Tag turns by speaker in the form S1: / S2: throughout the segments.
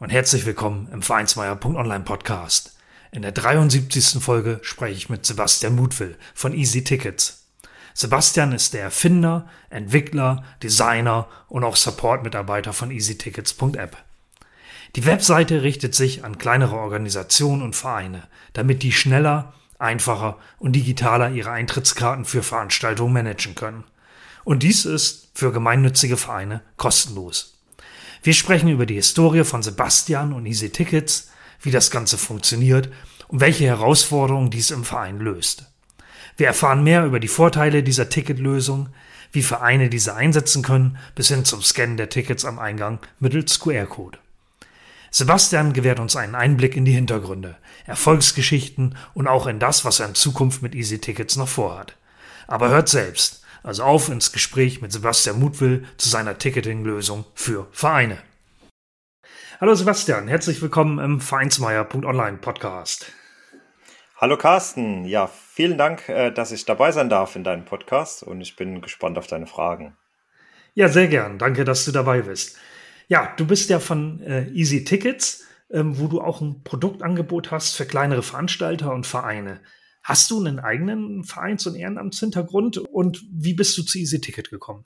S1: und herzlich willkommen im Vereinsmeier.online Podcast. In der 73. Folge spreche ich mit Sebastian Mutwill von Easy Tickets. Sebastian ist der Erfinder, Entwickler, Designer und auch Support-Mitarbeiter von easytickets.app. Die Webseite richtet sich an kleinere Organisationen und Vereine, damit die schneller, einfacher und digitaler ihre Eintrittskarten für Veranstaltungen managen können. Und dies ist für gemeinnützige Vereine kostenlos. Wir sprechen über die Historie von Sebastian und Easy Tickets, wie das Ganze funktioniert und welche Herausforderungen dies im Verein löst. Wir erfahren mehr über die Vorteile dieser Ticketlösung, wie Vereine diese einsetzen können, bis hin zum Scannen der Tickets am Eingang mittels QR-Code. Sebastian gewährt uns einen Einblick in die Hintergründe, Erfolgsgeschichten und auch in das, was er in Zukunft mit Easy Tickets noch vorhat. Aber hört selbst, also auf ins Gespräch mit Sebastian Mutwill zu seiner Ticketing-Lösung für Vereine. Hallo Sebastian, herzlich willkommen im Vereinsmeier.online Podcast.
S2: Hallo Carsten, ja, vielen Dank, äh, dass ich dabei sein darf in deinem Podcast und ich bin gespannt auf deine Fragen.
S1: Ja, sehr gern. Danke, dass du dabei bist. Ja, du bist ja von äh, Easy Tickets, ähm, wo du auch ein Produktangebot hast für kleinere Veranstalter und Vereine. Hast du einen eigenen Vereins- und Ehrenamtshintergrund und wie bist du zu Easy Ticket gekommen?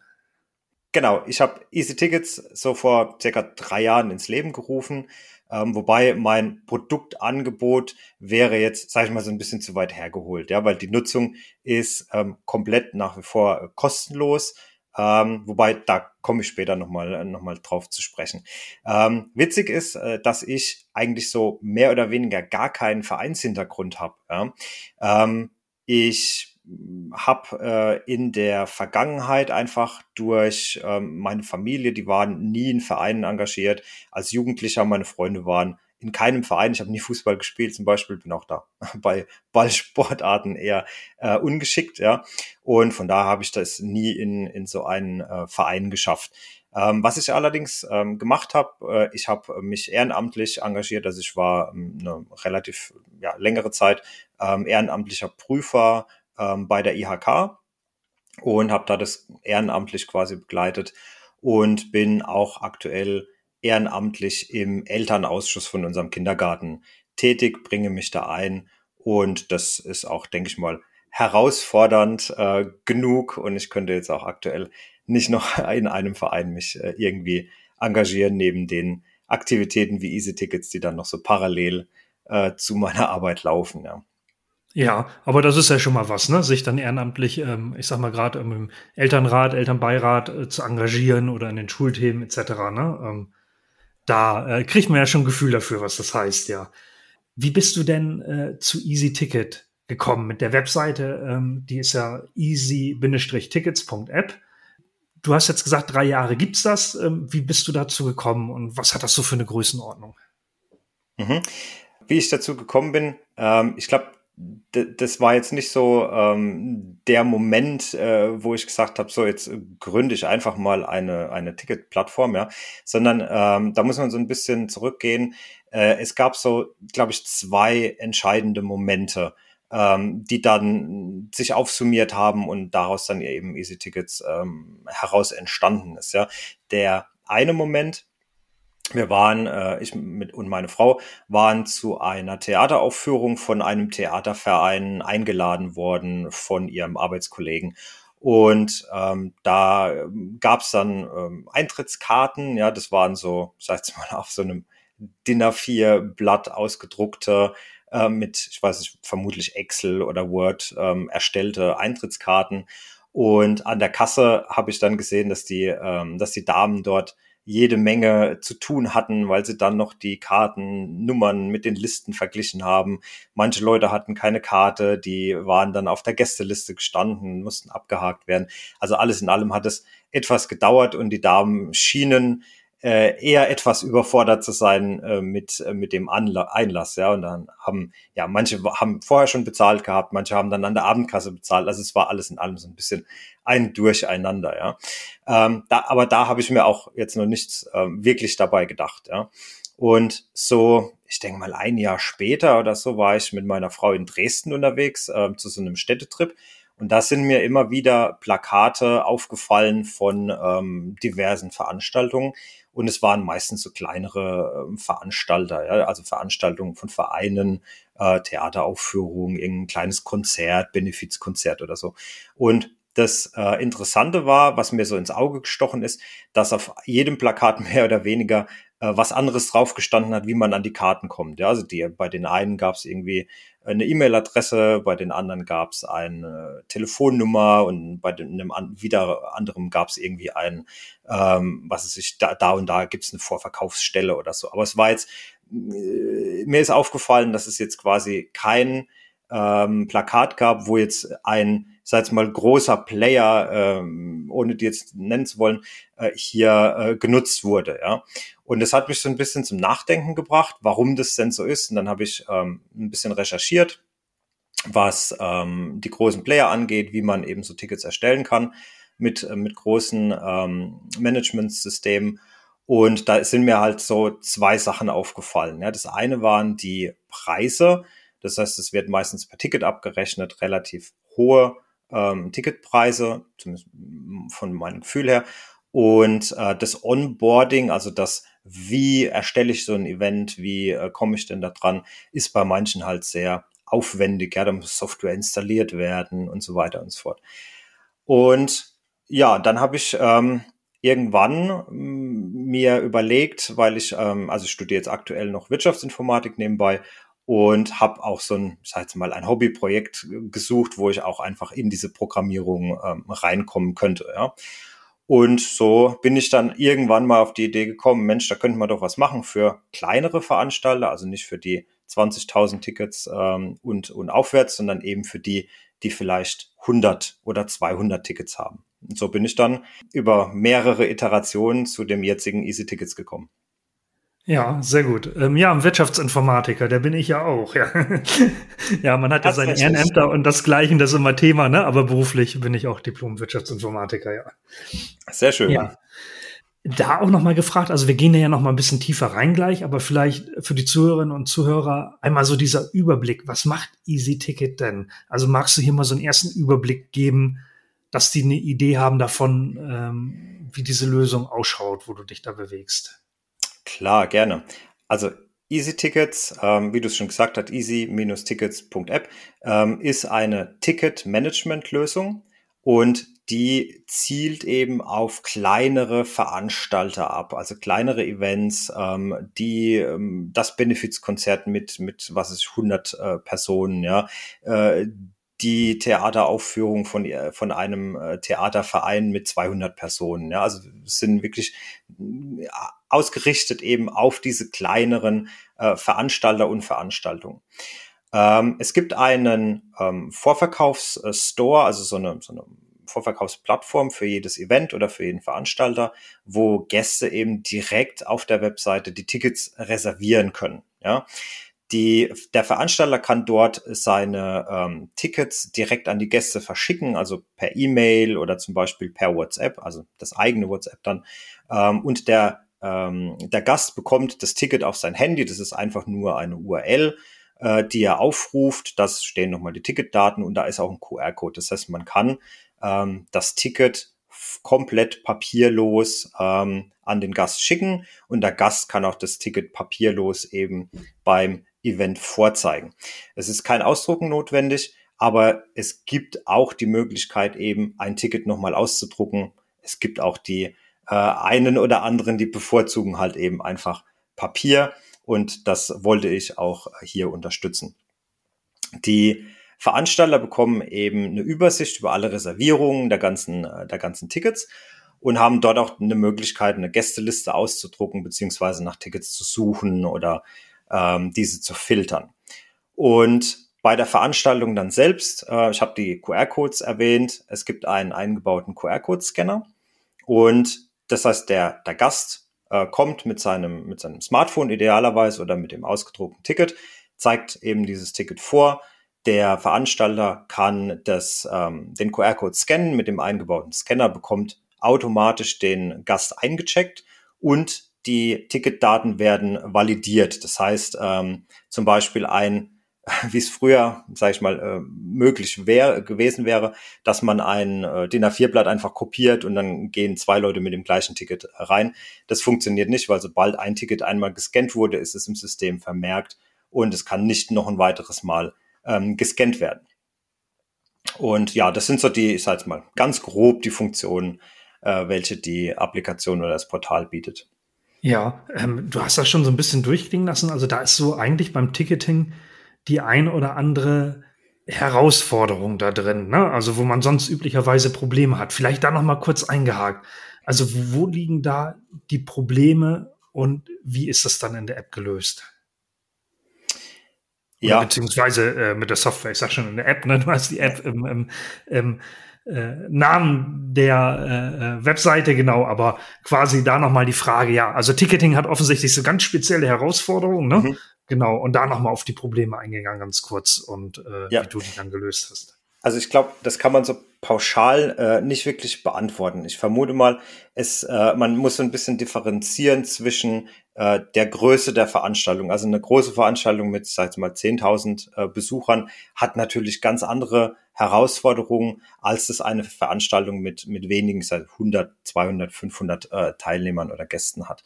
S2: Genau, ich habe Easy Tickets so vor circa drei Jahren ins Leben gerufen, ähm, wobei mein Produktangebot wäre jetzt, sage ich mal, so ein bisschen zu weit hergeholt, ja, weil die Nutzung ist ähm, komplett nach wie vor kostenlos. Ähm, wobei, da komme ich später nochmal noch mal drauf zu sprechen. Ähm, witzig ist, äh, dass ich eigentlich so mehr oder weniger gar keinen Vereinshintergrund habe. Ja? Ähm, ich habe äh, in der Vergangenheit einfach durch ähm, meine Familie, die waren nie in Vereinen engagiert. Als Jugendlicher, meine Freunde waren in keinem Verein. Ich habe nie Fußball gespielt zum Beispiel, bin auch da bei Ballsportarten eher äh, ungeschickt, ja. Und von daher habe ich das nie in, in so einen äh, Verein geschafft. Ähm, was ich allerdings ähm, gemacht habe, äh, ich habe mich ehrenamtlich engagiert, also ich war ähm, eine relativ ja, längere Zeit ähm, ehrenamtlicher Prüfer ähm, bei der IHK und habe da das ehrenamtlich quasi begleitet und bin auch aktuell ehrenamtlich im Elternausschuss von unserem Kindergarten tätig, bringe mich da ein und das ist auch, denke ich mal, herausfordernd äh, genug und ich könnte jetzt auch aktuell nicht noch in einem Verein mich äh, irgendwie engagieren neben den Aktivitäten wie Easy Tickets, die dann noch so parallel äh, zu meiner Arbeit laufen. Ja.
S1: Ja, aber das ist ja schon mal was, ne? Sich dann ehrenamtlich, ähm, ich sag mal gerade im Elternrat, Elternbeirat äh, zu engagieren oder in den Schulthemen etc. Ne? Ähm, da äh, kriegt man ja schon ein Gefühl dafür, was das heißt, ja. Wie bist du denn äh, zu Easy Ticket gekommen mit der Webseite? Ähm, die ist ja easy-tickets.app. Du hast jetzt gesagt, drei Jahre gibt's das. Ähm, wie bist du dazu gekommen und was hat das so für eine Größenordnung?
S2: Mhm. Wie ich dazu gekommen bin, ähm, ich glaube, das war jetzt nicht so ähm, der Moment, äh, wo ich gesagt habe, so jetzt gründe ich einfach mal eine, eine Ticketplattform, ja, sondern ähm, da muss man so ein bisschen zurückgehen. Äh, es gab so, glaube ich, zwei entscheidende Momente, ähm, die dann sich aufsummiert haben und daraus dann eben Easy Tickets ähm, heraus entstanden ist, ja. Der eine Moment, wir waren, äh, ich mit und meine Frau waren zu einer Theateraufführung von einem Theaterverein eingeladen worden von ihrem Arbeitskollegen. Und ähm, da gab es dann ähm, Eintrittskarten, ja, das waren so, ich mal, auf so einem DIN A4-Blatt ausgedruckte, äh, mit, ich weiß nicht, vermutlich Excel oder Word ähm, erstellte Eintrittskarten. Und an der Kasse habe ich dann gesehen, dass die, ähm, dass die Damen dort jede Menge zu tun hatten, weil sie dann noch die Kartennummern mit den Listen verglichen haben. Manche Leute hatten keine Karte, die waren dann auf der Gästeliste gestanden, mussten abgehakt werden. Also alles in allem hat es etwas gedauert und die Damen schienen äh, eher etwas überfordert zu sein äh, mit, äh, mit dem Anla Einlass, ja. Und dann haben, ja, manche haben vorher schon bezahlt gehabt, manche haben dann an der Abendkasse bezahlt. Also es war alles in allem so ein bisschen ein Durcheinander, ja. Ähm, da, aber da habe ich mir auch jetzt noch nichts ähm, wirklich dabei gedacht, ja. Und so, ich denke mal ein Jahr später oder so war ich mit meiner Frau in Dresden unterwegs äh, zu so einem Städtetrip. Und da sind mir immer wieder Plakate aufgefallen von ähm, diversen Veranstaltungen. Und es waren meistens so kleinere äh, Veranstalter, ja, also Veranstaltungen von Vereinen, äh, Theateraufführungen, irgendein kleines Konzert, Benefizkonzert oder so. Und das äh, Interessante war, was mir so ins Auge gestochen ist, dass auf jedem Plakat mehr oder weniger was anderes draufgestanden hat, wie man an die Karten kommt. Ja, also die, bei den einen gab es irgendwie eine E-Mail-Adresse, bei den anderen gab es eine Telefonnummer und bei den, einem an, wieder anderem gab es irgendwie ein, ähm, was ist ich, da, da und da gibt es eine Vorverkaufsstelle oder so. Aber es war jetzt, äh, mir ist aufgefallen, dass es jetzt quasi kein ähm, Plakat gab, wo jetzt ein, sag mal, großer Player, ähm, ohne die jetzt nennen zu wollen, äh, hier äh, genutzt wurde. Ja. Und das hat mich so ein bisschen zum Nachdenken gebracht, warum das denn so ist. Und dann habe ich ähm, ein bisschen recherchiert, was ähm, die großen Player angeht, wie man eben so Tickets erstellen kann mit, äh, mit großen ähm, Managementsystemen. Und da sind mir halt so zwei Sachen aufgefallen. Ja, das eine waren die Preise. Das heißt, es wird meistens per Ticket abgerechnet, relativ hohe ähm, Ticketpreise, zumindest von meinem Gefühl her. Und äh, das Onboarding, also das, wie erstelle ich so ein Event, wie äh, komme ich denn da dran, ist bei manchen halt sehr aufwendig. Ja, da muss Software installiert werden und so weiter und so fort. Und ja, dann habe ich ähm, irgendwann mm, mir überlegt, weil ich, ähm, also ich studiere jetzt aktuell noch Wirtschaftsinformatik nebenbei und habe auch so ein, ich sag jetzt mal, ein Hobbyprojekt gesucht, wo ich auch einfach in diese Programmierung ähm, reinkommen könnte. Ja. Und so bin ich dann irgendwann mal auf die Idee gekommen, Mensch, da könnte man doch was machen für kleinere Veranstalter, also nicht für die 20.000 Tickets ähm, und, und aufwärts, sondern eben für die, die vielleicht 100 oder 200 Tickets haben. Und so bin ich dann über mehrere Iterationen zu dem jetzigen Easy Tickets gekommen.
S1: Ja, sehr gut. Ähm, ja, ein Wirtschaftsinformatiker, der bin ich ja auch. Ja, ja man hat ja seine Ehrenämter und das Gleiche, das ist immer Thema, ne? Aber beruflich bin ich auch Diplom-Wirtschaftsinformatiker, ja.
S2: Sehr schön.
S1: Ja. Da auch noch mal gefragt, also wir gehen ja noch mal ein bisschen tiefer rein gleich, aber vielleicht für die Zuhörerinnen und Zuhörer einmal so dieser Überblick. Was macht Easy Ticket denn? Also magst du hier mal so einen ersten Überblick geben, dass die eine Idee haben davon, ähm, wie diese Lösung ausschaut, wo du dich da bewegst?
S2: Klar, gerne. Also Easy Tickets, ähm, wie du es schon gesagt hast, easy-tickets.app ähm, ist eine Ticket-Management-Lösung und die zielt eben auf kleinere Veranstalter ab, also kleinere Events, ähm, die ähm, das Benefizkonzert mit mit was ist 100 äh, Personen, ja, äh, die Theateraufführung von, äh, von einem äh, Theaterverein mit 200 Personen. Ja, also sind wirklich äh, ausgerichtet eben auf diese kleineren äh, Veranstalter und Veranstaltungen. Ähm, es gibt einen ähm, Vorverkaufsstore, also so eine, so eine Vorverkaufsplattform für jedes Event oder für jeden Veranstalter, wo Gäste eben direkt auf der Webseite die Tickets reservieren können. Ja, die, der Veranstalter kann dort seine ähm, Tickets direkt an die Gäste verschicken, also per E-Mail oder zum Beispiel per WhatsApp, also das eigene WhatsApp dann. Ähm, und der, ähm, der Gast bekommt das Ticket auf sein Handy. Das ist einfach nur eine URL, äh, die er aufruft. Das stehen nochmal die Ticketdaten und da ist auch ein QR-Code. Das heißt, man kann ähm, das Ticket komplett papierlos ähm, an den Gast schicken und der Gast kann auch das Ticket papierlos eben beim Event vorzeigen. Es ist kein Ausdrucken notwendig, aber es gibt auch die Möglichkeit eben ein Ticket nochmal auszudrucken. Es gibt auch die äh, einen oder anderen, die bevorzugen halt eben einfach Papier und das wollte ich auch hier unterstützen. Die Veranstalter bekommen eben eine Übersicht über alle Reservierungen der ganzen, äh, der ganzen Tickets und haben dort auch eine Möglichkeit, eine Gästeliste auszudrucken, beziehungsweise nach Tickets zu suchen oder ähm, diese zu filtern. Und bei der Veranstaltung dann selbst, äh, ich habe die QR-Codes erwähnt, es gibt einen eingebauten QR-Code-Scanner und das heißt, der, der Gast, äh, kommt mit seinem, mit seinem Smartphone idealerweise oder mit dem ausgedruckten Ticket, zeigt eben dieses Ticket vor. Der Veranstalter kann das, ähm, den QR-Code scannen mit dem eingebauten Scanner, bekommt automatisch den Gast eingecheckt und die Ticketdaten werden validiert. Das heißt, ähm, zum Beispiel ein wie es früher, sage ich mal, äh, möglich wäre gewesen wäre, dass man ein äh, DIN A4-Blatt einfach kopiert und dann gehen zwei Leute mit dem gleichen Ticket rein. Das funktioniert nicht, weil sobald ein Ticket einmal gescannt wurde, ist es im System vermerkt und es kann nicht noch ein weiteres Mal ähm, gescannt werden. Und ja, das sind so die, ich sage mal, ganz grob die Funktionen, äh, welche die Applikation oder das Portal bietet.
S1: Ja, ähm, du hast das schon so ein bisschen durchklingen lassen. Also da ist so eigentlich beim Ticketing die ein oder andere Herausforderung da drin, ne? also wo man sonst üblicherweise Probleme hat. Vielleicht da noch mal kurz eingehakt. Also wo liegen da die Probleme und wie ist das dann in der App gelöst? Ja. Oder beziehungsweise äh, mit der Software, ich sag schon in der App, ne? du hast die App im, im, im äh, Namen der äh, äh, Webseite, genau, aber quasi da nochmal die Frage, ja, also Ticketing hat offensichtlich so ganz spezielle Herausforderungen, ne? Mhm. Genau, und da nochmal auf die Probleme eingegangen, ganz kurz, und äh, ja. wie du die dann gelöst hast.
S2: Also ich glaube, das kann man so pauschal äh, nicht wirklich beantworten. Ich vermute mal, es, äh, man muss so ein bisschen differenzieren zwischen äh, der Größe der Veranstaltung. Also eine große Veranstaltung mit, sag ich mal, 10.000 äh, Besuchern hat natürlich ganz andere Herausforderungen, als es eine Veranstaltung mit, mit wenigen, seit 100, 200, 500 äh, Teilnehmern oder Gästen hat.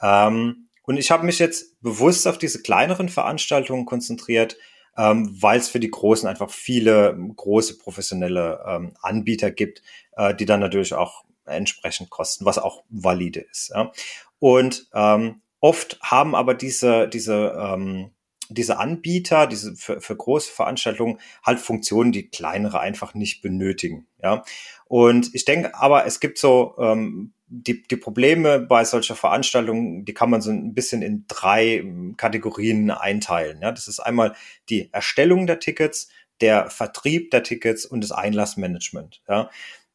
S2: Ähm, und ich habe mich jetzt bewusst auf diese kleineren Veranstaltungen konzentriert, ähm, weil es für die Großen einfach viele große professionelle ähm, Anbieter gibt, äh, die dann natürlich auch entsprechend kosten, was auch valide ist. Ja. Und ähm, oft haben aber diese, diese, ähm, diese Anbieter, diese für, für große Veranstaltungen halt Funktionen, die kleinere einfach nicht benötigen. Ja. Und ich denke aber, es gibt so ähm, die, die Probleme bei solcher Veranstaltungen, die kann man so ein bisschen in drei ähm, Kategorien einteilen. Ja, das ist einmal die Erstellung der Tickets, der Vertrieb der Tickets und das Einlassmanagement. Ja.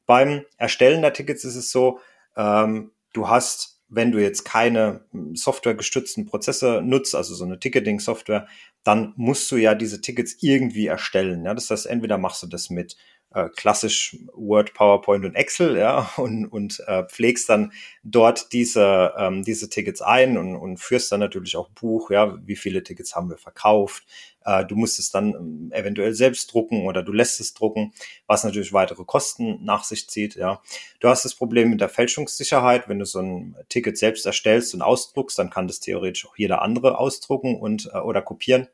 S2: Beim Erstellen der Tickets ist es so, ähm, du hast, wenn du jetzt keine hm, softwaregestützten Prozesse nutzt, also so eine Ticketing-Software, dann musst du ja diese Tickets irgendwie erstellen. Ja. Das heißt, entweder machst du das mit äh, klassisch Word, PowerPoint und Excel, ja, und, und äh, pflegst dann dort diese, ähm, diese Tickets ein und, und führst dann natürlich auch Buch, ja, wie viele Tickets haben wir verkauft. Äh, du musst es dann ähm, eventuell selbst drucken oder du lässt es drucken, was natürlich weitere Kosten nach sich zieht, ja. Du hast das Problem mit der Fälschungssicherheit, wenn du so ein Ticket selbst erstellst und ausdruckst, dann kann das theoretisch auch jeder andere ausdrucken und äh, oder kopieren.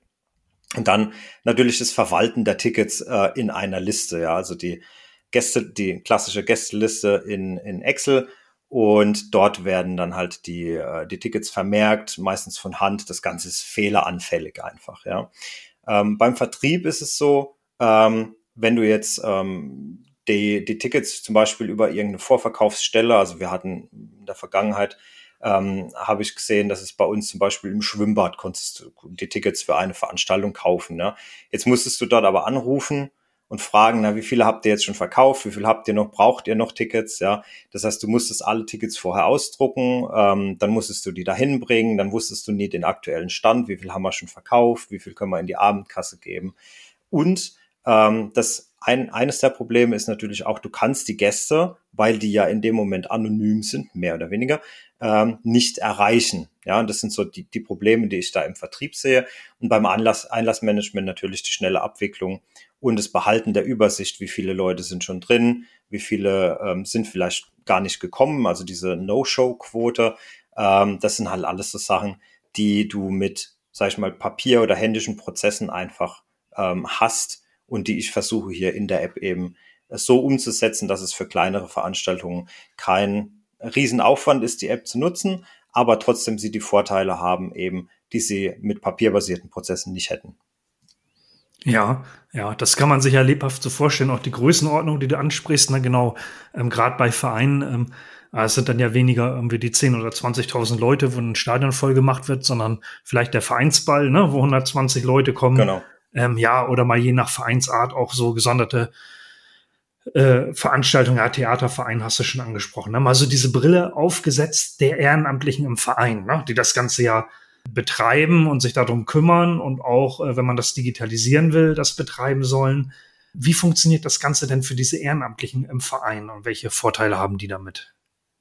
S2: Und dann natürlich das Verwalten der Tickets äh, in einer Liste, ja, also die Gäste, die klassische Gästeliste in, in Excel und dort werden dann halt die, äh, die Tickets vermerkt, meistens von Hand. Das Ganze ist fehleranfällig einfach, ja. Ähm, beim Vertrieb ist es so, ähm, wenn du jetzt ähm, die, die Tickets zum Beispiel über irgendeine Vorverkaufsstelle, also wir hatten in der Vergangenheit ähm, habe ich gesehen, dass es bei uns zum Beispiel im Schwimmbad konntest du die Tickets für eine Veranstaltung kaufen. Ne? Jetzt musstest du dort aber anrufen und fragen, na, wie viele habt ihr jetzt schon verkauft, wie viel habt ihr noch, braucht ihr noch Tickets, ja. Das heißt, du musstest alle Tickets vorher ausdrucken, ähm, dann musstest du die dahin bringen, dann wusstest du nie den aktuellen Stand, wie viel haben wir schon verkauft, wie viel können wir in die Abendkasse geben. Und ähm, das ein, eines der Probleme ist natürlich auch, du kannst die Gäste, weil die ja in dem Moment anonym sind, mehr oder weniger, ähm, nicht erreichen. Ja, und das sind so die, die Probleme, die ich da im Vertrieb sehe. Und beim Anlass, Einlassmanagement natürlich die schnelle Abwicklung und das Behalten der Übersicht, wie viele Leute sind schon drin, wie viele ähm, sind vielleicht gar nicht gekommen, also diese No-Show-Quote. Ähm, das sind halt alles so Sachen, die du mit, sag ich mal, Papier oder händischen Prozessen einfach ähm, hast und die ich versuche hier in der App eben so umzusetzen, dass es für kleinere Veranstaltungen kein Riesenaufwand ist, die App zu nutzen, aber trotzdem sie die Vorteile haben eben, die sie mit papierbasierten Prozessen nicht hätten.
S1: Ja, ja, das kann man sich ja lebhaft so vorstellen. Auch die Größenordnung, die du ansprichst, na genau, ähm, gerade bei Vereinen, ähm, äh, es sind dann ja weniger irgendwie die 10 oder 20.000 Leute, wo ein Stadion voll gemacht wird, sondern vielleicht der Vereinsball, ne, wo 120 Leute kommen. Genau. Ähm, ja, oder mal je nach Vereinsart auch so gesonderte äh, Veranstaltung, ja, Theaterverein hast du schon angesprochen. Haben also diese Brille aufgesetzt der Ehrenamtlichen im Verein, ne, die das ganze ja betreiben und sich darum kümmern und auch, äh, wenn man das digitalisieren will, das betreiben sollen. Wie funktioniert das Ganze denn für diese Ehrenamtlichen im Verein und welche Vorteile haben die damit?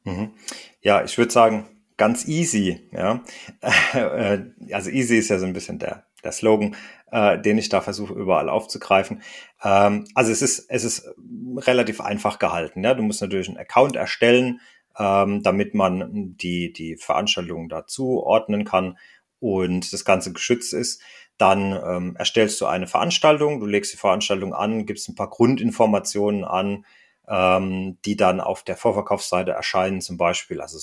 S2: Mhm. Ja, ich würde sagen, ganz easy. Ja, äh, also easy ist ja so ein bisschen der der Slogan, äh, den ich da versuche überall aufzugreifen. Ähm, also es ist es ist relativ einfach gehalten. Ja, du musst natürlich einen Account erstellen, ähm, damit man die die Veranstaltungen dazu ordnen kann und das Ganze geschützt ist. Dann ähm, erstellst du eine Veranstaltung, du legst die Veranstaltung an, gibst ein paar Grundinformationen an, ähm, die dann auf der Vorverkaufsseite erscheinen, zum Beispiel, also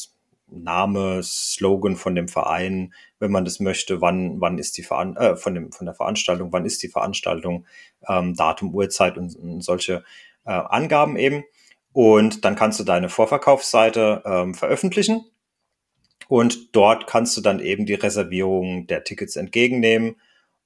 S2: Name, Slogan von dem Verein, wenn man das möchte, wann, wann ist die Veran äh, von, dem, von der Veranstaltung, wann ist die Veranstaltung, ähm, Datum, Uhrzeit und, und solche äh, Angaben eben. Und dann kannst du deine Vorverkaufsseite ähm, veröffentlichen und dort kannst du dann eben die Reservierung der Tickets entgegennehmen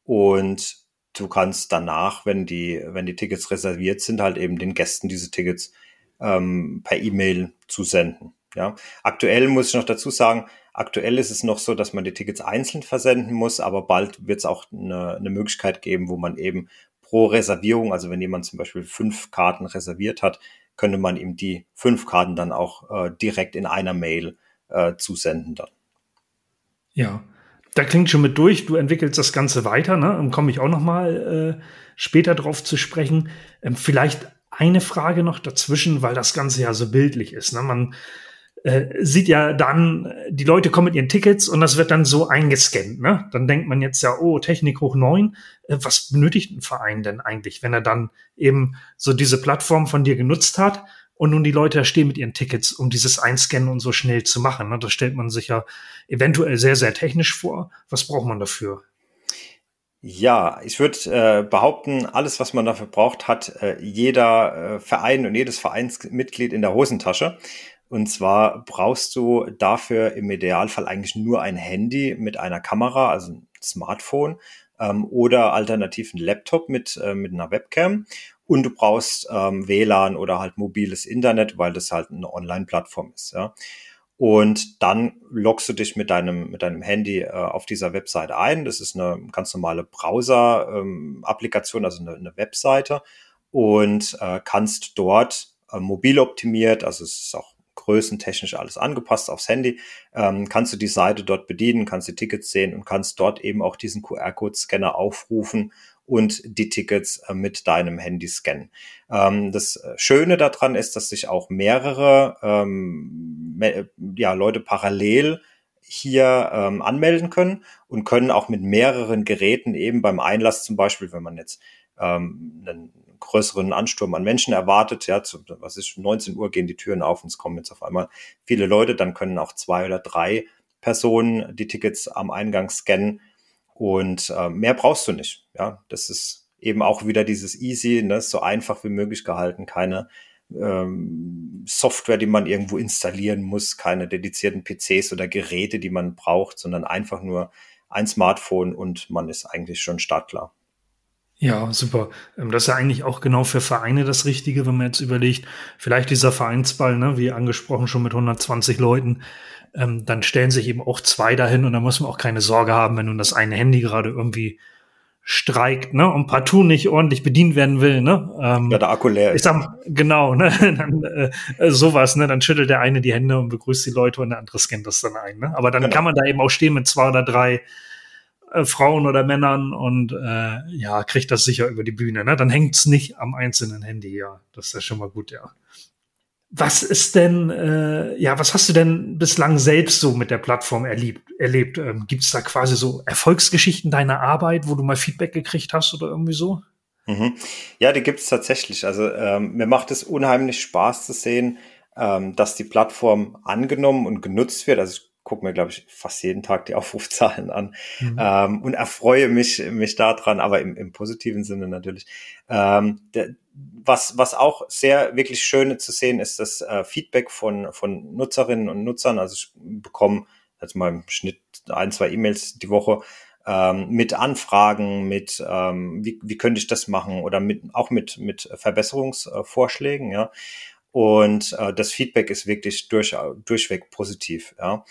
S2: und du kannst danach, wenn die, wenn die Tickets reserviert sind, halt eben den Gästen diese Tickets ähm, per E-Mail zusenden. Ja, aktuell muss ich noch dazu sagen, aktuell ist es noch so, dass man die Tickets einzeln versenden muss, aber bald wird es auch eine, eine Möglichkeit geben, wo man eben pro Reservierung, also wenn jemand zum Beispiel fünf Karten reserviert hat, könnte man ihm die fünf Karten dann auch äh, direkt in einer Mail äh, zusenden dann.
S1: Ja, da klingt schon mit durch, du entwickelst das Ganze weiter, ne? Dann komme ich auch noch mal äh, später drauf zu sprechen. Ähm, vielleicht eine Frage noch dazwischen, weil das Ganze ja so bildlich ist. Ne? Man äh, sieht ja dann, die Leute kommen mit ihren Tickets und das wird dann so eingescannt. Ne? Dann denkt man jetzt ja, oh, Technik hoch neun. Äh, was benötigt ein Verein denn eigentlich, wenn er dann eben so diese Plattform von dir genutzt hat? und nun die Leute stehen mit ihren Tickets, um dieses Einscannen und so schnell zu machen. Ne? Das stellt man sich ja eventuell sehr, sehr technisch vor. Was braucht man dafür?
S2: Ja, ich würde äh, behaupten, alles, was man dafür braucht, hat äh, jeder äh, Verein und jedes Vereinsmitglied in der Hosentasche. Und zwar brauchst du dafür im Idealfall eigentlich nur ein Handy mit einer Kamera, also ein Smartphone ähm, oder alternativ ein Laptop mit, äh, mit einer Webcam. Und du brauchst ähm, WLAN oder halt mobiles Internet, weil das halt eine Online-Plattform ist. Ja. Und dann loggst du dich mit deinem, mit deinem Handy äh, auf dieser Webseite ein. Das ist eine ganz normale Browser-Applikation, ähm, also eine, eine, Webseite. Und äh, kannst dort äh, mobil optimiert, also es ist auch größentechnisch alles angepasst aufs Handy, ähm, kannst du die Seite dort bedienen, kannst die Tickets sehen und kannst dort eben auch diesen QR-Code-Scanner aufrufen und die Tickets äh, mit deinem Handy scannen. Ähm, das Schöne daran ist, dass sich auch mehrere ähm, ja, Leute parallel hier ähm, anmelden können und können auch mit mehreren Geräten eben beim Einlass zum Beispiel, wenn man jetzt ähm, einen größeren Ansturm an Menschen erwartet, ja, zu, was ist, 19 Uhr gehen die Türen auf und es kommen jetzt auf einmal viele Leute, dann können auch zwei oder drei Personen die Tickets am Eingang scannen und äh, mehr brauchst du nicht. Ja, das ist eben auch wieder dieses Easy, ne, so einfach wie möglich gehalten, keine ähm, Software, die man irgendwo installieren muss, keine dedizierten PCs oder Geräte, die man braucht, sondern einfach nur ein Smartphone und man ist eigentlich schon startklar.
S1: Ja, super. Ähm, das ist ja eigentlich auch genau für Vereine das Richtige, wenn man jetzt überlegt, vielleicht dieser Vereinsball, ne, wie angesprochen, schon mit 120 Leuten, ähm, dann stellen sich eben auch zwei dahin und da muss man auch keine Sorge haben, wenn nun das eine Handy gerade irgendwie streikt, ne, und partout nicht ordentlich bedient werden will, ne?
S2: Ähm, ja, der Akku leer
S1: ist. Ich sag, genau, ne, dann, äh, sowas, ne, dann schüttelt der eine die Hände und begrüßt die Leute und der andere scannt das dann ein, ne? Aber dann genau. kann man da eben auch stehen mit zwei oder drei äh, Frauen oder Männern und äh, ja, kriegt das sicher über die Bühne, ne? Dann hängt's nicht am einzelnen Handy, ja. Das ist ja schon mal gut, ja. Was ist denn, äh, ja, was hast du denn bislang selbst so mit der Plattform erlebt? erlebt? Ähm, Gibt es da quasi so Erfolgsgeschichten deiner Arbeit, wo du mal Feedback gekriegt hast oder irgendwie so?
S2: Mhm. Ja, die gibt es tatsächlich. Also ähm, mir macht es unheimlich Spaß zu sehen, ähm, dass die Plattform angenommen und genutzt wird. Also ich gucke mir, glaube ich, fast jeden Tag die Aufrufzahlen an mhm. ähm, und erfreue mich, mich daran, aber im, im positiven Sinne natürlich. Ähm, der, was, was auch sehr wirklich schön zu sehen ist, das äh, Feedback von, von Nutzerinnen und Nutzern. Also ich bekomme jetzt mal im Schnitt ein, zwei E-Mails die Woche ähm, mit Anfragen, mit ähm, wie, wie könnte ich das machen oder mit auch mit mit Verbesserungsvorschlägen, ja. Und äh, das Feedback ist wirklich durch, durchweg positiv, ja.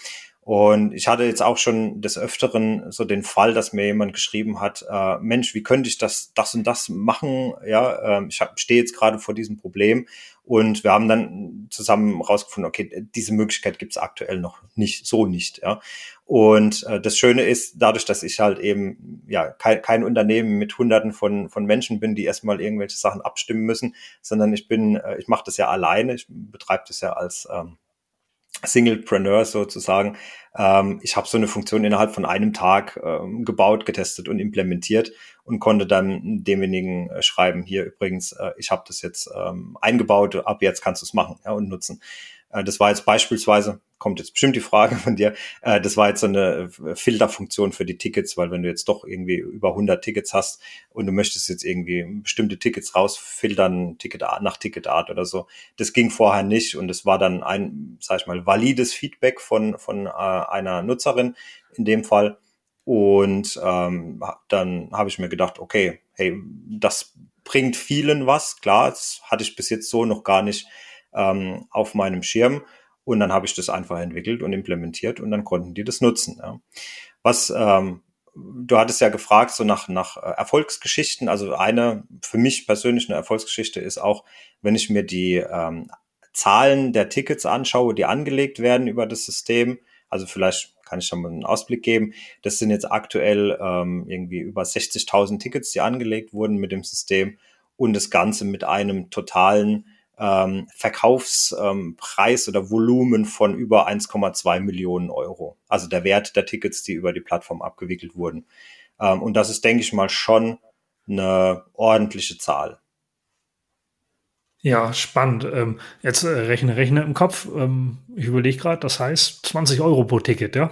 S2: Und ich hatte jetzt auch schon des Öfteren so den Fall, dass mir jemand geschrieben hat, äh, Mensch, wie könnte ich das, das und das machen? Ja, äh, ich stehe jetzt gerade vor diesem Problem und wir haben dann zusammen rausgefunden, okay, diese Möglichkeit gibt es aktuell noch nicht, so nicht. Ja. Und äh, das Schöne ist, dadurch, dass ich halt eben ja kein, kein Unternehmen mit Hunderten von, von Menschen bin, die erstmal irgendwelche Sachen abstimmen müssen, sondern ich bin, äh, ich mache das ja alleine, ich betreibe das ja als ähm, Singlepreneur sozusagen. Ähm, ich habe so eine Funktion innerhalb von einem Tag ähm, gebaut, getestet und implementiert und konnte dann demjenigen äh, schreiben, hier übrigens, äh, ich habe das jetzt ähm, eingebaut, ab jetzt kannst du es machen ja, und nutzen. Äh, das war jetzt beispielsweise, kommt jetzt bestimmt die Frage von dir, äh, das war jetzt so eine äh, Filterfunktion für die Tickets, weil wenn du jetzt doch irgendwie über 100 Tickets hast und du möchtest jetzt irgendwie bestimmte Tickets rausfiltern, Ticketart nach Ticketart oder so, das ging vorher nicht und es war dann ein, sag ich mal, valides Feedback von, von einer Nutzerin in dem Fall. Und ähm, dann habe ich mir gedacht, okay, hey, das bringt vielen was. Klar, das hatte ich bis jetzt so noch gar nicht ähm, auf meinem Schirm. Und dann habe ich das einfach entwickelt und implementiert und dann konnten die das nutzen. Ja. Was ähm, du hattest ja gefragt, so nach, nach äh, Erfolgsgeschichten. Also eine für mich persönlich eine Erfolgsgeschichte ist auch, wenn ich mir die ähm, Zahlen der Tickets anschaue, die angelegt werden über das System. Also vielleicht kann ich da mal einen Ausblick geben. Das sind jetzt aktuell ähm, irgendwie über 60.000 Tickets, die angelegt wurden mit dem System und das Ganze mit einem totalen ähm, Verkaufspreis ähm, oder Volumen von über 1,2 Millionen Euro. Also der Wert der Tickets, die über die Plattform abgewickelt wurden. Ähm, und das ist, denke ich mal, schon eine ordentliche Zahl.
S1: Ja, spannend. Ähm, jetzt äh, rechne, rechne im Kopf. Ähm, ich überlege gerade, das heißt 20 Euro pro Ticket, ja?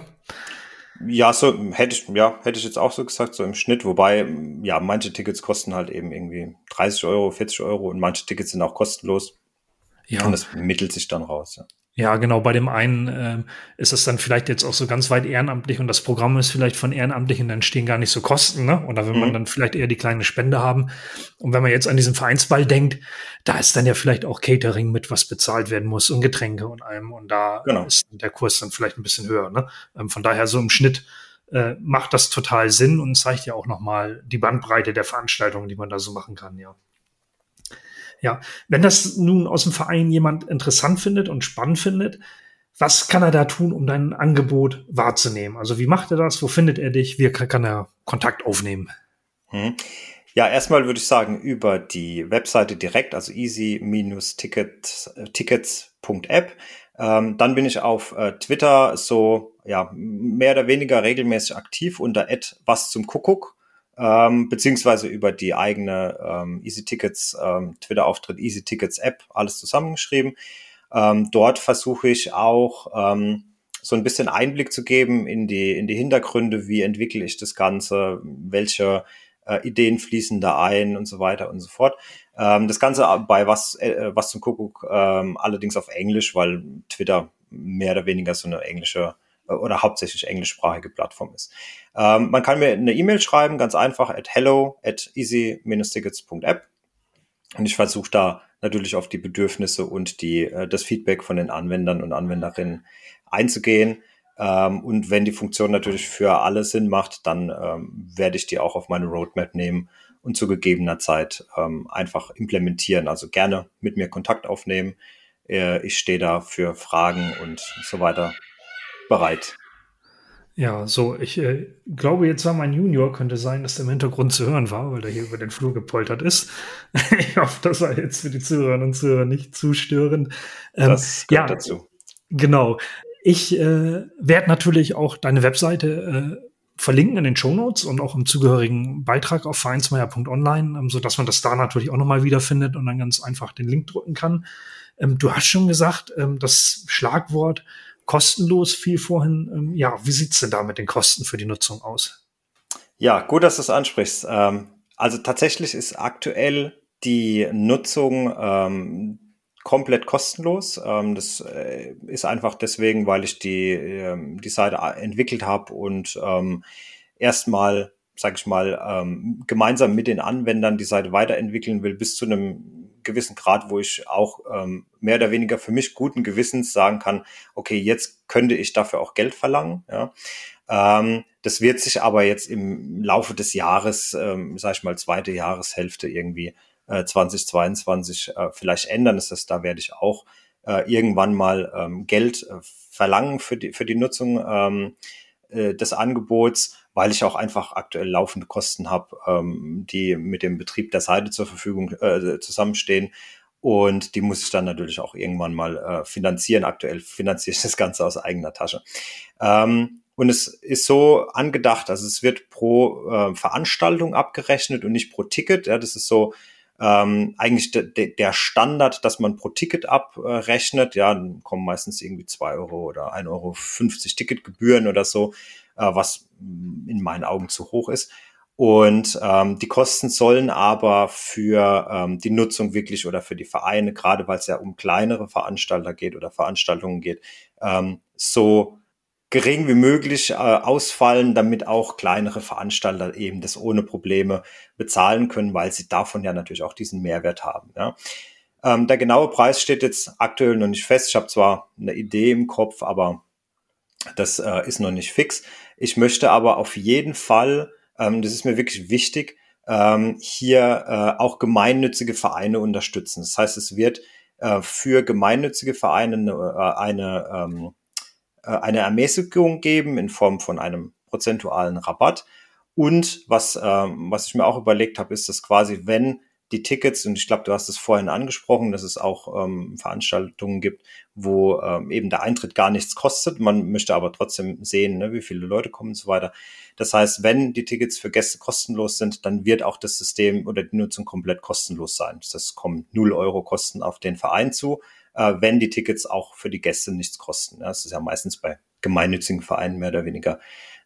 S2: Ja, so hätte ich, ja, hätte ich jetzt auch so gesagt, so im Schnitt, wobei, ja, manche Tickets kosten halt eben irgendwie 30 Euro, 40 Euro und manche Tickets sind auch kostenlos. Ja. Und das mittelt sich dann raus. Ja.
S1: Ja, genau. Bei dem einen äh, ist es dann vielleicht jetzt auch so ganz weit ehrenamtlich und das Programm ist vielleicht von Ehrenamtlichen, dann stehen gar nicht so Kosten, ne? Oder wenn mhm. man dann vielleicht eher die kleine Spende haben. Und wenn man jetzt an diesen Vereinsball denkt, da ist dann ja vielleicht auch Catering mit, was bezahlt werden muss und Getränke und allem. Und da genau. ist der Kurs dann vielleicht ein bisschen höher. Ne? Ähm, von daher so im Schnitt äh, macht das total Sinn und zeigt ja auch nochmal die Bandbreite der Veranstaltungen, die man da so machen kann, ja. Ja, wenn das nun aus dem Verein jemand interessant findet und spannend findet, was kann er da tun, um dein Angebot wahrzunehmen? Also wie macht er das? Wo findet er dich? Wie kann er Kontakt aufnehmen?
S2: Hm. Ja, erstmal würde ich sagen, über die Webseite direkt, also easy-tickets.app. Ähm, dann bin ich auf äh, Twitter so ja mehr oder weniger regelmäßig aktiv unter was zum Kuckuck ähm, beziehungsweise über die eigene ähm, Easy Tickets ähm, Twitter-Auftritt Easy Tickets App, alles zusammengeschrieben. Ähm, dort versuche ich auch ähm, so ein bisschen Einblick zu geben in die, in die Hintergründe, wie entwickle ich das Ganze, welche äh, Ideen fließen da ein und so weiter und so fort. Ähm, das Ganze bei was, äh, was zum Kuckuck ähm, allerdings auf Englisch, weil Twitter mehr oder weniger so eine englische oder hauptsächlich englischsprachige Plattform ist. Ähm, man kann mir eine E-Mail schreiben, ganz einfach, at hello at easy-tickets.app. Und ich versuche da natürlich auf die Bedürfnisse und die, äh, das Feedback von den Anwendern und Anwenderinnen einzugehen. Ähm, und wenn die Funktion natürlich für alle Sinn macht, dann ähm, werde ich die auch auf meine Roadmap nehmen und zu gegebener Zeit ähm, einfach implementieren. Also gerne mit mir Kontakt aufnehmen. Äh, ich stehe da für Fragen und so weiter bereit.
S1: Ja, so, ich äh, glaube, jetzt war mein Junior, könnte sein, dass der im Hintergrund zu hören war, weil der hier über den Flur gepoltert ist. ich hoffe, das war jetzt für die Zuhörerinnen und Zuhörer nicht zu störend.
S2: Ähm, das gehört ja, dazu.
S1: Genau. Ich äh, werde natürlich auch deine Webseite äh, verlinken in den Show Notes und auch im zugehörigen Beitrag auf vereinsmeier.online, ähm, so dass man das da natürlich auch nochmal wiederfindet und dann ganz einfach den Link drücken kann. Ähm, du hast schon gesagt, ähm, das Schlagwort kostenlos viel vorhin. Ähm, ja, wie sieht's denn da mit den Kosten für die Nutzung aus?
S2: Ja, gut, dass du es ansprichst. Ähm, also tatsächlich ist aktuell die Nutzung ähm, komplett kostenlos. Ähm, das äh, ist einfach deswegen, weil ich die, ähm, die Seite entwickelt habe und ähm, erstmal, sag ich mal, ähm, gemeinsam mit den Anwendern die Seite weiterentwickeln will, bis zu einem gewissen Grad, wo ich auch ähm, mehr oder weniger für mich guten Gewissens sagen kann, okay, jetzt könnte ich dafür auch Geld verlangen. Ja. Ähm, das wird sich aber jetzt im Laufe des Jahres, ähm, sag ich mal, zweite Jahreshälfte irgendwie äh, 2022 äh, vielleicht ändern. Das heißt, da werde ich auch äh, irgendwann mal ähm, Geld äh, verlangen für die, für die Nutzung ähm, äh, des Angebots, weil ich auch einfach aktuell laufende Kosten habe, ähm, die mit dem Betrieb der Seite zur Verfügung äh, zusammenstehen. Und die muss ich dann natürlich auch irgendwann mal äh, finanzieren. Aktuell finanziere ich das Ganze aus eigener Tasche. Ähm, und es ist so angedacht, also es wird pro äh, Veranstaltung abgerechnet und nicht pro Ticket. Ja, das ist so ähm, eigentlich de, de, der Standard, dass man pro Ticket abrechnet. Ja, dann kommen meistens irgendwie zwei Euro oder 1,50 Euro Ticketgebühren oder so, äh, was in meinen Augen zu hoch ist. Und ähm, die Kosten sollen aber für ähm, die Nutzung wirklich oder für die Vereine, gerade weil es ja um kleinere Veranstalter geht oder Veranstaltungen geht, ähm, so gering wie möglich äh, ausfallen, damit auch kleinere Veranstalter eben das ohne Probleme bezahlen können, weil sie davon ja natürlich auch diesen Mehrwert haben. Ja. Ähm, der genaue Preis steht jetzt aktuell noch nicht fest. Ich habe zwar eine Idee im Kopf, aber das äh, ist noch nicht fix. Ich möchte aber auf jeden Fall, ähm, das ist mir wirklich wichtig, ähm, hier äh, auch gemeinnützige Vereine unterstützen. Das heißt, es wird äh, für gemeinnützige Vereine eine, äh, eine ähm, äh, eine Ermäßigung geben in Form von einem prozentualen Rabatt. Und was, ähm, was ich mir auch überlegt habe, ist, dass quasi, wenn die Tickets, und ich glaube, du hast es vorhin angesprochen, dass es auch ähm, Veranstaltungen gibt, wo ähm, eben der Eintritt gar nichts kostet. Man möchte aber trotzdem sehen, ne, wie viele Leute kommen und so weiter. Das heißt, wenn die Tickets für Gäste kostenlos sind, dann wird auch das System oder die Nutzung komplett kostenlos sein. Das kommen null Euro Kosten auf den Verein zu äh, wenn die Tickets auch für die Gäste nichts kosten. das ist ja meistens bei gemeinnützigen Vereinen mehr oder weniger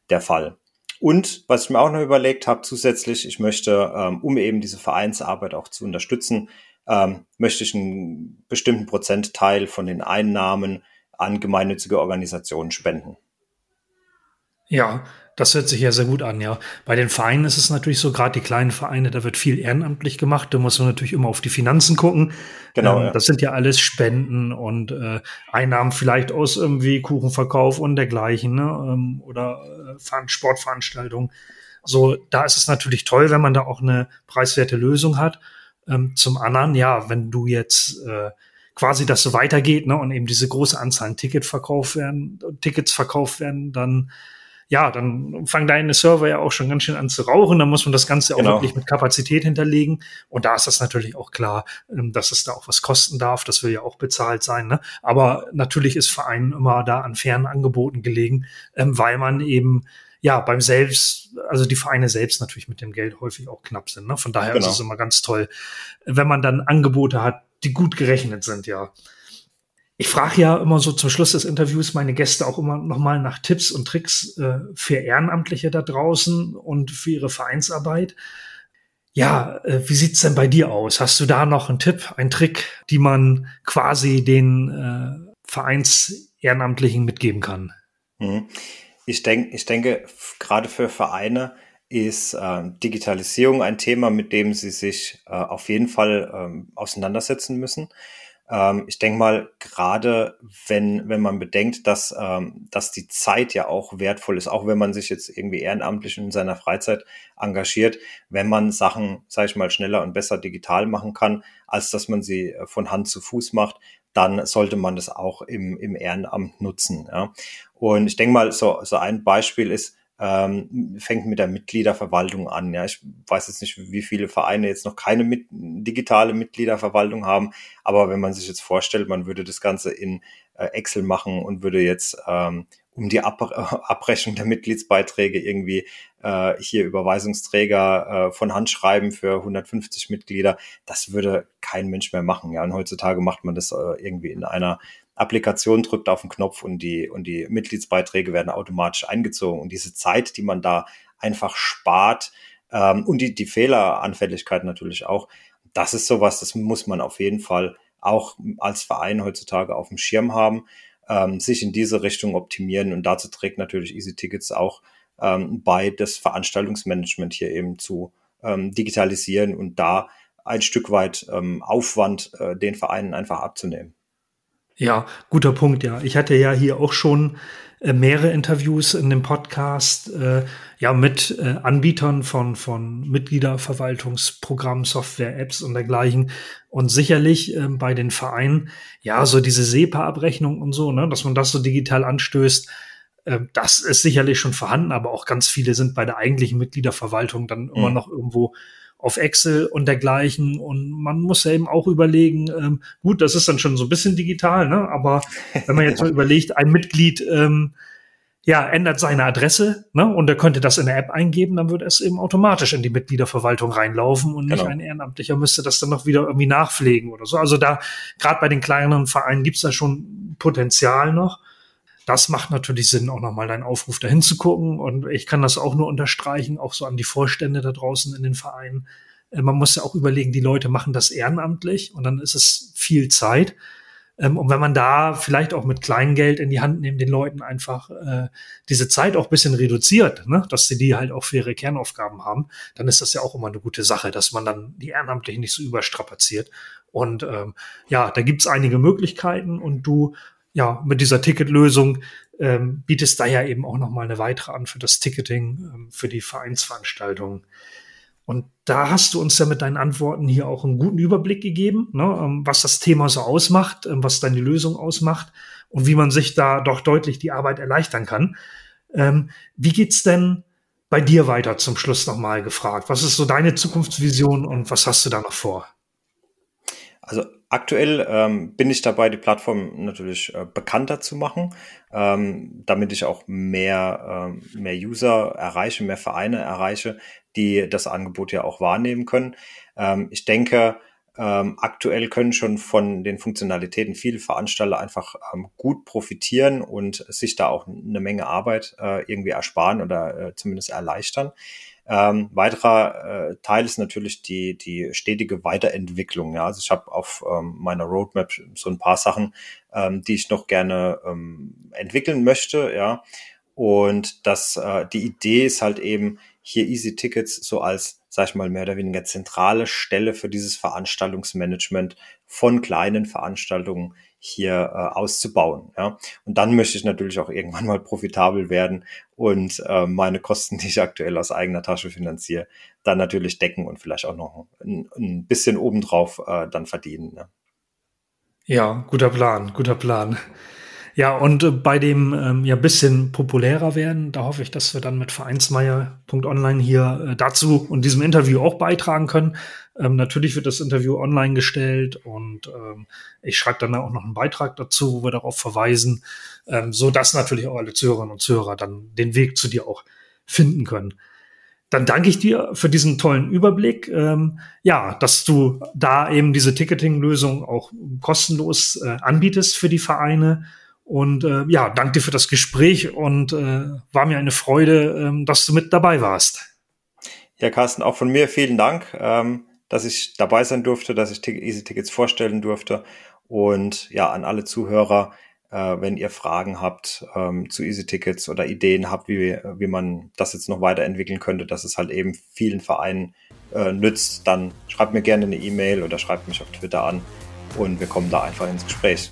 S2: der Fall. Und was ich mir auch noch überlegt habe, zusätzlich, ich möchte, ähm, um eben diese Vereinsarbeit auch zu unterstützen, ähm, möchte ich einen bestimmten Prozentteil von den Einnahmen an gemeinnützige Organisationen spenden.
S1: Ja, das hört sich ja sehr gut an, ja. Bei den Vereinen ist es natürlich so, gerade die kleinen Vereine, da wird viel ehrenamtlich gemacht. Da muss man natürlich immer auf die Finanzen gucken. Genau. Ähm, ja. Das sind ja alles Spenden und äh, Einnahmen vielleicht aus irgendwie Kuchenverkauf und dergleichen, ne? Ähm, oder äh, Sportveranstaltungen. So, da ist es natürlich toll, wenn man da auch eine preiswerte Lösung hat. Ähm, zum anderen, ja, wenn du jetzt äh, quasi das so weitergeht, ne, und eben diese große Anzahl an Ticket verkauft werden, Tickets verkauft werden, dann ja, dann fangen deine Server ja auch schon ganz schön an zu rauchen. Dann muss man das Ganze genau. auch wirklich mit Kapazität hinterlegen. Und da ist das natürlich auch klar, ähm, dass es da auch was kosten darf. Das will ja auch bezahlt sein. Ne? Aber natürlich ist Vereinen immer da an fairen Angeboten gelegen, ähm, weil man eben ja, beim Selbst, also die Vereine selbst natürlich mit dem Geld häufig auch knapp sind. Ne? Von daher genau. ist es immer ganz toll, wenn man dann Angebote hat, die gut gerechnet sind, ja. Ich frage ja immer so zum Schluss des Interviews meine Gäste auch immer nochmal nach Tipps und Tricks äh, für Ehrenamtliche da draußen und für ihre Vereinsarbeit. Ja, äh, wie sieht's denn bei dir aus? Hast du da noch einen Tipp, einen Trick, die man quasi den äh, Vereins-Ehrenamtlichen mitgeben kann?
S2: Mhm. Ich, denk, ich denke, gerade für Vereine ist äh, Digitalisierung ein Thema, mit dem sie sich äh, auf jeden Fall ähm, auseinandersetzen müssen. Ähm, ich denke mal, gerade wenn, wenn man bedenkt, dass, ähm, dass die Zeit ja auch wertvoll ist, auch wenn man sich jetzt irgendwie ehrenamtlich in seiner Freizeit engagiert, wenn man Sachen, sage ich mal, schneller und besser digital machen kann, als dass man sie äh, von Hand zu Fuß macht, dann sollte man das auch im, im Ehrenamt nutzen. Ja. Und ich denke mal, so, so ein Beispiel ist, ähm, fängt mit der Mitgliederverwaltung an. Ja, ich weiß jetzt nicht, wie viele Vereine jetzt noch keine mit, digitale Mitgliederverwaltung haben, aber wenn man sich jetzt vorstellt, man würde das Ganze in äh, Excel machen und würde jetzt ähm, um die Ab Abrechnung der Mitgliedsbeiträge irgendwie äh, hier Überweisungsträger äh, von Hand schreiben für 150 Mitglieder, das würde kein Mensch mehr machen. Ja, und heutzutage macht man das äh, irgendwie in einer Applikation drückt auf den Knopf und die, und die Mitgliedsbeiträge werden automatisch eingezogen. Und diese Zeit, die man da einfach spart ähm, und die, die Fehleranfälligkeit natürlich auch, das ist sowas, das muss man auf jeden Fall auch als Verein heutzutage auf dem Schirm haben, ähm, sich in diese Richtung optimieren. Und dazu trägt natürlich Easy Tickets auch ähm, bei, das Veranstaltungsmanagement hier eben zu ähm, digitalisieren und da ein Stück weit ähm, Aufwand äh, den Vereinen einfach abzunehmen.
S1: Ja, guter Punkt, ja. Ich hatte ja hier auch schon äh, mehrere Interviews in dem Podcast äh, ja mit äh, Anbietern von von Mitgliederverwaltungsprogrammen, Software, Apps und dergleichen und sicherlich äh, bei den Vereinen ja so diese SEPA-Abrechnung und so, ne, dass man das so digital anstößt. Äh, das ist sicherlich schon vorhanden, aber auch ganz viele sind bei der eigentlichen Mitgliederverwaltung dann mhm. immer noch irgendwo auf Excel und dergleichen. Und man muss ja eben auch überlegen, ähm, gut, das ist dann schon so ein bisschen digital, ne? aber wenn man jetzt mal überlegt, ein Mitglied ähm, ja, ändert seine Adresse ne? und er könnte das in der App eingeben, dann würde es eben automatisch in die Mitgliederverwaltung reinlaufen und nicht genau. ein Ehrenamtlicher müsste das dann noch wieder irgendwie nachpflegen oder so. Also da, gerade bei den kleineren Vereinen gibt's da schon Potenzial noch das macht natürlich Sinn, auch nochmal deinen Aufruf dahin zu gucken. Und ich kann das auch nur unterstreichen, auch so an die Vorstände da draußen in den Vereinen. Äh, man muss ja auch überlegen, die Leute machen das ehrenamtlich und dann ist es viel Zeit. Ähm, und wenn man da vielleicht auch mit Kleingeld in die Hand nimmt, den Leuten einfach äh, diese Zeit auch bisschen reduziert, ne? dass sie die halt auch für ihre Kernaufgaben haben, dann ist das ja auch immer eine gute Sache, dass man dann die Ehrenamtlichen nicht so überstrapaziert. Und ähm, ja, da gibt's einige Möglichkeiten und du ja, mit dieser Ticketlösung ähm, bietest da ja eben auch nochmal eine weitere an für das Ticketing, ähm, für die Vereinsveranstaltungen. Und da hast du uns ja mit deinen Antworten hier auch einen guten Überblick gegeben, ne, ähm, was das Thema so ausmacht, ähm, was deine Lösung ausmacht und wie man sich da doch deutlich die Arbeit erleichtern kann. Ähm, wie geht's denn bei dir weiter zum Schluss nochmal gefragt? Was ist so deine Zukunftsvision und was hast du da noch vor?
S2: Also aktuell ähm, bin ich dabei, die Plattform natürlich äh, bekannter zu machen, ähm, damit ich auch mehr, äh, mehr User erreiche, mehr Vereine erreiche, die das Angebot ja auch wahrnehmen können. Ähm, ich denke, ähm, aktuell können schon von den Funktionalitäten viele Veranstalter einfach ähm, gut profitieren und sich da auch eine Menge Arbeit äh, irgendwie ersparen oder äh, zumindest erleichtern. Ähm, weiterer äh, Teil ist natürlich die, die stetige Weiterentwicklung. Ja? Also ich habe auf ähm, meiner Roadmap so ein paar Sachen, ähm, die ich noch gerne ähm, entwickeln möchte. Ja? Und das, äh, die Idee ist halt eben, hier Easy Tickets so als, sag ich mal, mehr oder weniger zentrale Stelle für dieses Veranstaltungsmanagement von kleinen Veranstaltungen hier äh, auszubauen. Ja? Und dann möchte ich natürlich auch irgendwann mal profitabel werden und äh, meine Kosten, die ich aktuell aus eigener Tasche finanziere, dann natürlich decken und vielleicht auch noch ein, ein bisschen obendrauf äh, dann verdienen. Ne?
S1: Ja, guter Plan, guter Plan. Ja, und äh, bei dem ähm, ja bisschen populärer werden, da hoffe ich, dass wir dann mit Vereinsmeier.online hier äh, dazu und diesem Interview auch beitragen können. Ähm, natürlich wird das Interview online gestellt und ähm, ich schreibe dann auch noch einen Beitrag dazu, wo wir darauf verweisen, ähm, so dass natürlich auch alle Zuhörerinnen und Zuhörer dann den Weg zu dir auch finden können. Dann danke ich dir für diesen tollen Überblick. Ähm, ja, dass du da eben diese Ticketing-Lösung auch kostenlos äh, anbietest für die Vereine. Und äh, ja, danke dir für das Gespräch und äh, war mir eine Freude, äh, dass du mit dabei warst.
S2: Ja, Carsten, auch von mir vielen Dank. Ähm dass ich dabei sein durfte, dass ich Easy Tickets vorstellen durfte. Und ja, an alle Zuhörer, äh, wenn ihr Fragen habt ähm, zu Easy Tickets oder Ideen habt, wie, wie man das jetzt noch weiterentwickeln könnte, dass es halt eben vielen Vereinen äh, nützt, dann schreibt mir gerne eine E-Mail oder schreibt mich auf Twitter an und wir kommen da einfach ins Gespräch.